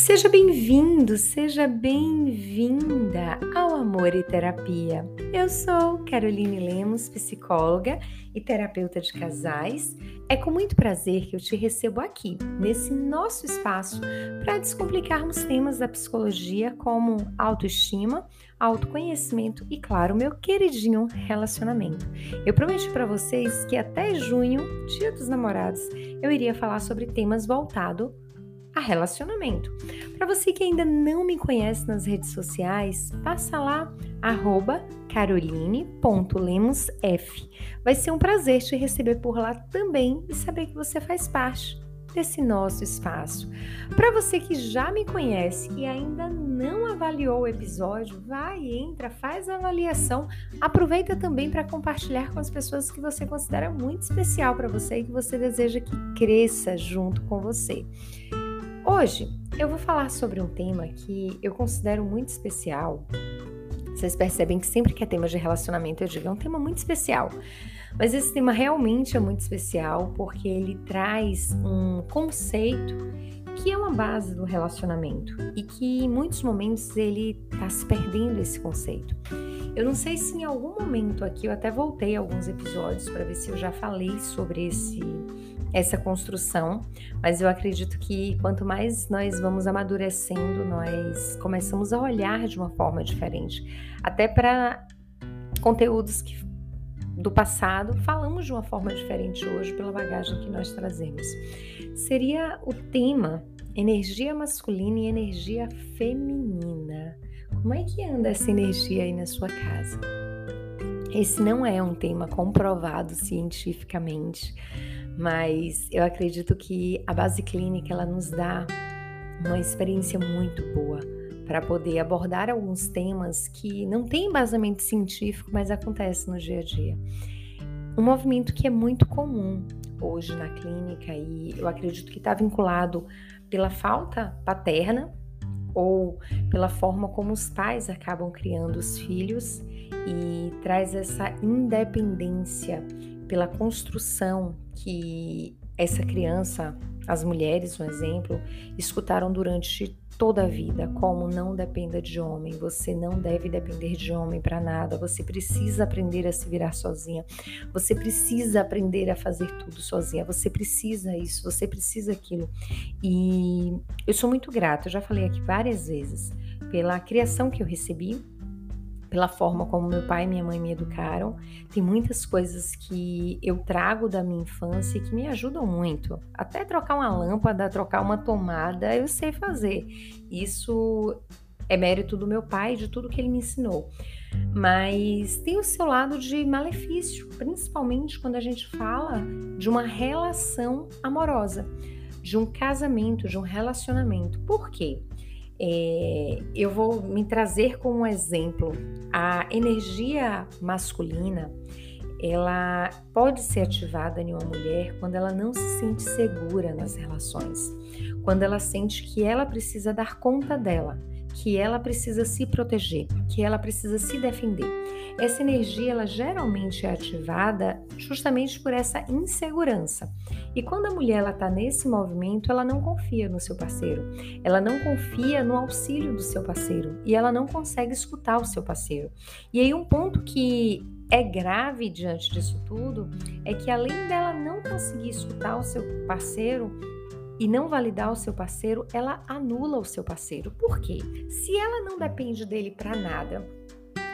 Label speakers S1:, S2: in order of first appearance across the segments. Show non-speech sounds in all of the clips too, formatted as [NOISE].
S1: Seja bem-vindo, seja bem-vinda ao Amor e Terapia. Eu sou Caroline Lemos, psicóloga e terapeuta de casais. É com muito prazer que eu te recebo aqui, nesse nosso espaço, para descomplicarmos temas da psicologia como autoestima, autoconhecimento e, claro, meu queridinho relacionamento. Eu prometi para vocês que até junho, Dia dos Namorados, eu iria falar sobre temas voltados a relacionamento. Para você que ainda não me conhece nas redes sociais, passa lá caroline.lemosf. Vai ser um prazer te receber por lá também e saber que você faz parte desse nosso espaço. Para você que já me conhece e ainda não avaliou o episódio, vai, entra, faz a avaliação. Aproveita também para compartilhar com as pessoas que você considera muito especial para você e que você deseja que cresça junto com você. Hoje eu vou falar sobre um tema que eu considero muito especial. Vocês percebem que sempre que é tema de relacionamento eu digo é um tema muito especial. Mas esse tema realmente é muito especial porque ele traz um conceito que é uma base do relacionamento e que em muitos momentos ele está se perdendo esse conceito. Eu não sei se em algum momento aqui eu até voltei alguns episódios para ver se eu já falei sobre esse essa construção, mas eu acredito que quanto mais nós vamos amadurecendo, nós começamos a olhar de uma forma diferente. Até para conteúdos que do passado, falamos de uma forma diferente hoje pela bagagem que nós trazemos. Seria o tema energia masculina e energia feminina. Como é que anda essa energia aí na sua casa? Esse não é um tema comprovado cientificamente, mas eu acredito que a base clínica ela nos dá uma experiência muito boa para poder abordar alguns temas que não têm embasamento científico, mas acontecem no dia a dia. Um movimento que é muito comum hoje na clínica e eu acredito que está vinculado pela falta paterna ou pela forma como os pais acabam criando os filhos e traz essa independência pela construção que essa criança, as mulheres, um exemplo, escutaram durante toda a vida, como não dependa de homem, você não deve depender de homem para nada, você precisa aprender a se virar sozinha, você precisa aprender a fazer tudo sozinha, você precisa isso, você precisa aquilo. E eu sou muito grata, eu já falei aqui várias vezes, pela criação que eu recebi, pela forma como meu pai e minha mãe me educaram. Tem muitas coisas que eu trago da minha infância que me ajudam muito. Até trocar uma lâmpada, trocar uma tomada, eu sei fazer. Isso é mérito do meu pai, de tudo que ele me ensinou. Mas tem o seu lado de malefício, principalmente quando a gente fala de uma relação amorosa, de um casamento, de um relacionamento. Por quê? É, eu vou me trazer como exemplo a energia masculina. Ela pode ser ativada em uma mulher quando ela não se sente segura nas relações, quando ela sente que ela precisa dar conta dela, que ela precisa se proteger, que ela precisa se defender. Essa energia ela geralmente é ativada justamente por essa insegurança. E quando a mulher ela está nesse movimento, ela não confia no seu parceiro, ela não confia no auxílio do seu parceiro e ela não consegue escutar o seu parceiro. E aí um ponto que é grave diante disso tudo é que além dela não conseguir escutar o seu parceiro, e não validar o seu parceiro, ela anula o seu parceiro. Por quê? Se ela não depende dele para nada,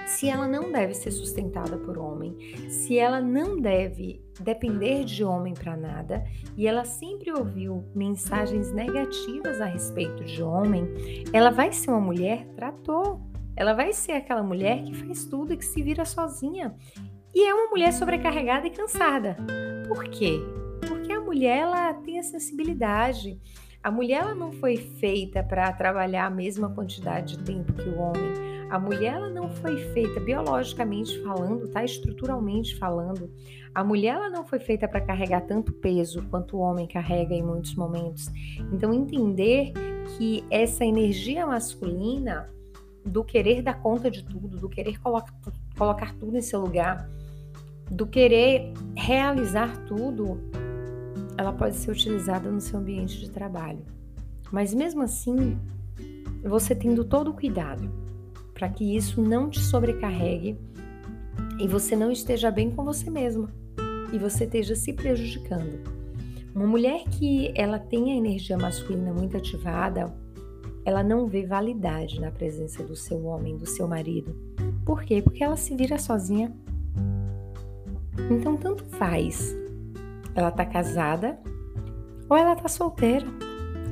S1: se ela não deve ser sustentada por homem, se ela não deve depender de homem para nada e ela sempre ouviu mensagens negativas a respeito de homem, ela vai ser uma mulher trator. Ela vai ser aquela mulher que faz tudo e que se vira sozinha. E é uma mulher sobrecarregada e cansada. Por quê? Porque a mulher ela tem a sensibilidade. A mulher ela não foi feita para trabalhar a mesma quantidade de tempo que o homem. A mulher ela não foi feita biologicamente falando, tá? Estruturalmente falando. A mulher ela não foi feita para carregar tanto peso quanto o homem carrega em muitos momentos. Então entender que essa energia masculina do querer dar conta de tudo, do querer colocar, colocar tudo em seu lugar, do querer realizar tudo, ela pode ser utilizada no seu ambiente de trabalho. Mas mesmo assim, você tendo todo o cuidado para que isso não te sobrecarregue e você não esteja bem com você mesma e você esteja se prejudicando. Uma mulher que ela tem a energia masculina muito ativada, ela não vê validade na presença do seu homem, do seu marido. Por quê? Porque ela se vira sozinha. Então tanto faz. Ela tá casada ou ela tá solteira.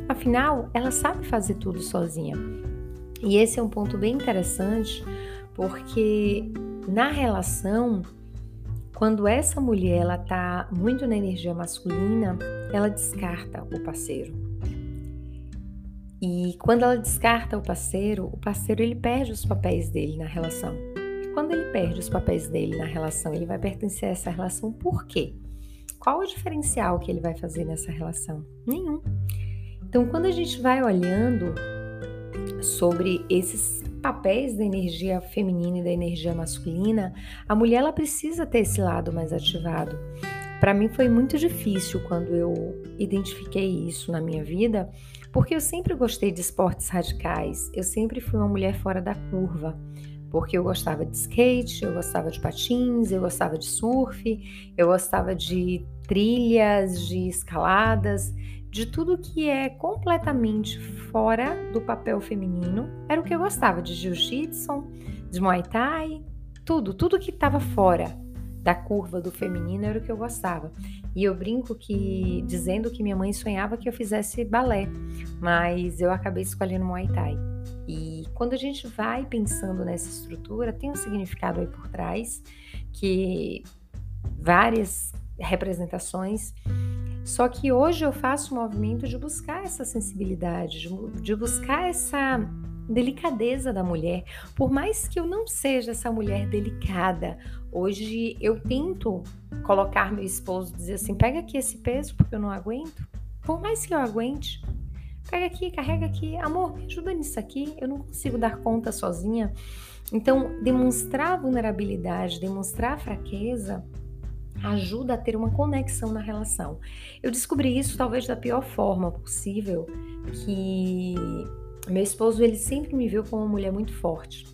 S1: Afinal, ela sabe fazer tudo sozinha. E esse é um ponto bem interessante, porque na relação, quando essa mulher ela tá muito na energia masculina, ela descarta o parceiro. E quando ela descarta o parceiro, o parceiro ele perde os papéis dele na relação. E quando ele perde os papéis dele na relação, ele vai pertencer a essa relação por quê? Qual o diferencial que ele vai fazer nessa relação? Nenhum. Então, quando a gente vai olhando sobre esses papéis da energia feminina e da energia masculina, a mulher ela precisa ter esse lado mais ativado. Para mim foi muito difícil quando eu identifiquei isso na minha vida, porque eu sempre gostei de esportes radicais, eu sempre fui uma mulher fora da curva. Porque eu gostava de skate, eu gostava de patins, eu gostava de surf, eu gostava de trilhas, de escaladas, de tudo que é completamente fora do papel feminino. Era o que eu gostava de jiu-jitsu, de muay thai, tudo, tudo que estava fora da curva do feminino era o que eu gostava. E eu brinco que dizendo que minha mãe sonhava que eu fizesse balé, mas eu acabei escolhendo muay thai. E quando a gente vai pensando nessa estrutura, tem um significado aí por trás que várias representações só que hoje eu faço o movimento de buscar essa sensibilidade, de, de buscar essa delicadeza da mulher. Por mais que eu não seja essa mulher delicada, hoje eu tento colocar meu esposo, dizer assim: pega aqui esse peso porque eu não aguento. Por mais que eu aguente, pega aqui, carrega aqui, amor, me ajuda nisso aqui, eu não consigo dar conta sozinha. Então, demonstrar vulnerabilidade, demonstrar fraqueza ajuda a ter uma conexão na relação. Eu descobri isso talvez da pior forma possível, que meu esposo ele sempre me viu como uma mulher muito forte.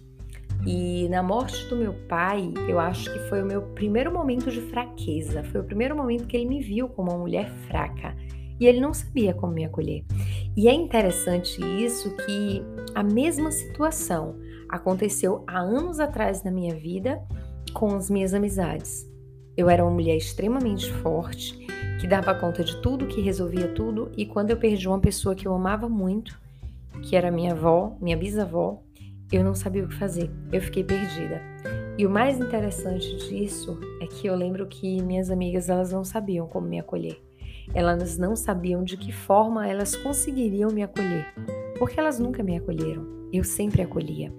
S1: E na morte do meu pai, eu acho que foi o meu primeiro momento de fraqueza. Foi o primeiro momento que ele me viu como uma mulher fraca. E ele não sabia como me acolher. E é interessante isso que a mesma situação aconteceu há anos atrás na minha vida com as minhas amizades. Eu era uma mulher extremamente forte, que dava conta de tudo, que resolvia tudo, e quando eu perdi uma pessoa que eu amava muito, que era minha avó, minha bisavó, eu não sabia o que fazer. Eu fiquei perdida. E o mais interessante disso é que eu lembro que minhas amigas elas não sabiam como me acolher. Elas não sabiam de que forma elas conseguiriam me acolher, porque elas nunca me acolheram. Eu sempre acolhia.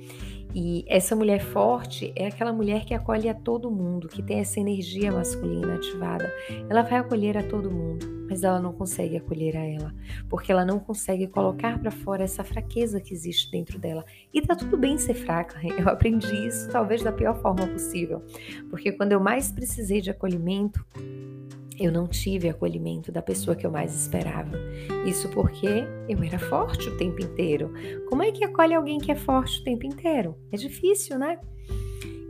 S1: E essa mulher forte é aquela mulher que acolhe a todo mundo, que tem essa energia masculina ativada. Ela vai acolher a todo mundo, mas ela não consegue acolher a ela, porque ela não consegue colocar para fora essa fraqueza que existe dentro dela. E tá tudo bem ser fraca. [LAUGHS] Eu aprendi isso talvez da pior forma possível, porque quando eu mais precisei de acolhimento, eu não tive acolhimento da pessoa que eu mais esperava. Isso porque eu era forte o tempo inteiro. Como é que acolhe alguém que é forte o tempo inteiro? É difícil, né?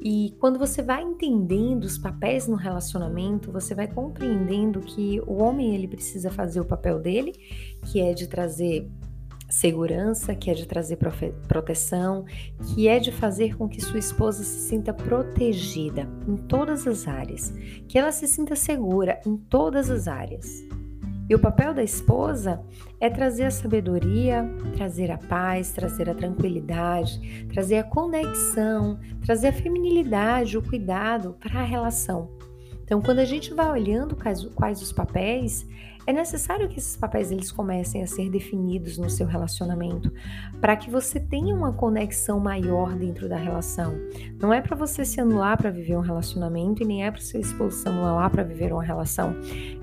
S1: E quando você vai entendendo os papéis no relacionamento, você vai compreendendo que o homem ele precisa fazer o papel dele, que é de trazer segurança, que é de trazer proteção, que é de fazer com que sua esposa se sinta protegida em todas as áreas, que ela se sinta segura em todas as áreas. E o papel da esposa é trazer a sabedoria, trazer a paz, trazer a tranquilidade, trazer a conexão, trazer a feminilidade, o cuidado para a relação. Então, quando a gente vai olhando quais, quais os papéis, é necessário que esses papéis eles comecem a ser definidos no seu relacionamento, para que você tenha uma conexão maior dentro da relação. Não é para você se anular para viver um relacionamento e nem é para seu esposo se anular para viver uma relação,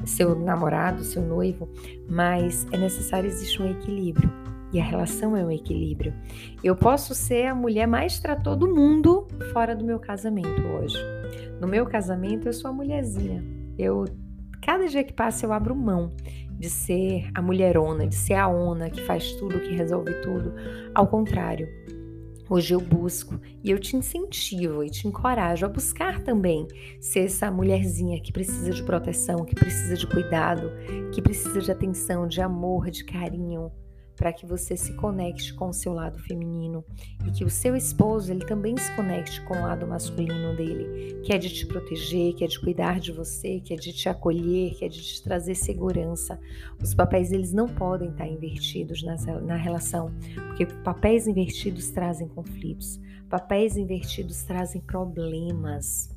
S1: seu namorado, seu noivo, mas é necessário existir um equilíbrio. E a relação é um equilíbrio. Eu posso ser a mulher mais tratou do mundo fora do meu casamento hoje. No meu casamento, eu sou a mulherzinha. Eu cada dia que passa eu abro mão de ser a mulherona, de ser a ona que faz tudo, que resolve tudo. Ao contrário, Hoje eu busco e eu te incentivo e te encorajo a buscar também ser essa mulherzinha que precisa de proteção, que precisa de cuidado, que precisa de atenção, de amor, de carinho, para que você se conecte com o seu lado feminino e que o seu esposo ele também se conecte com o lado masculino dele, que é de te proteger, que é de cuidar de você, que é de te acolher, que é de te trazer segurança. Os papéis eles não podem estar invertidos na, na relação, porque papéis invertidos trazem conflitos, papéis invertidos trazem problemas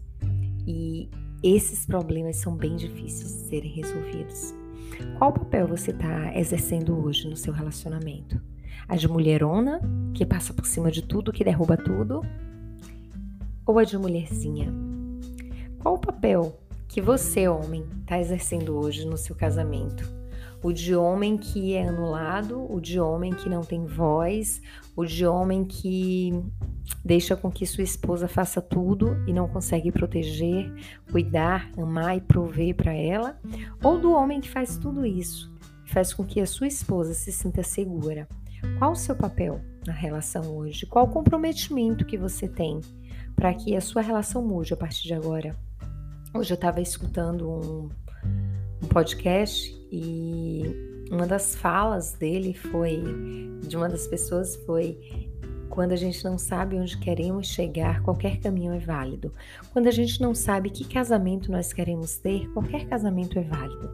S1: e esses problemas são bem difíceis de serem resolvidos. Qual papel você está exercendo hoje no seu relacionamento? A de mulherona, que passa por cima de tudo, que derruba tudo? Ou a de mulherzinha? Qual o papel que você, homem, está exercendo hoje no seu casamento? O de homem que é anulado, o de homem que não tem voz, o de homem que deixa com que sua esposa faça tudo e não consegue proteger, cuidar, amar e prover para ela, ou do homem que faz tudo isso, faz com que a sua esposa se sinta segura. Qual o seu papel na relação hoje? Qual o comprometimento que você tem para que a sua relação mude a partir de agora? Hoje eu estava escutando um, um podcast e uma das falas dele foi, de uma das pessoas foi quando a gente não sabe onde queremos chegar, qualquer caminho é válido. Quando a gente não sabe que casamento nós queremos ter, qualquer casamento é válido.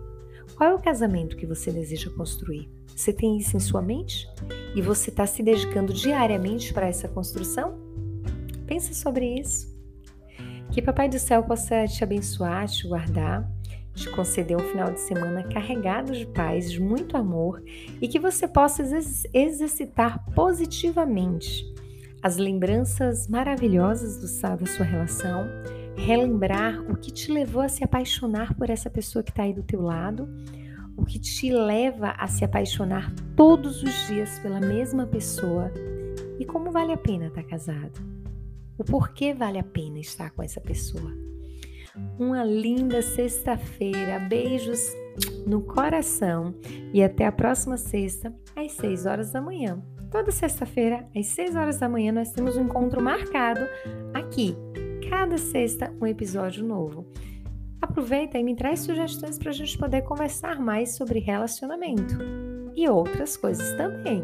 S1: Qual é o casamento que você deseja construir? Você tem isso em sua mente? E você está se dedicando diariamente para essa construção? Pense sobre isso. Que Papai do Céu possa te abençoar, te guardar, te conceder um final de semana carregado de paz, de muito amor e que você possa exercitar positivamente as lembranças maravilhosas do, da sua relação, relembrar o que te levou a se apaixonar por essa pessoa que está aí do teu lado, o que te leva a se apaixonar todos os dias pela mesma pessoa e como vale a pena estar tá casado. O porquê vale a pena estar com essa pessoa. Uma linda sexta-feira, beijos no coração e até a próxima sexta às 6 horas da manhã. Toda sexta-feira, às 6 horas da manhã, nós temos um encontro marcado aqui. Cada sexta, um episódio novo. Aproveita e me traz sugestões para a gente poder conversar mais sobre relacionamento e outras coisas também.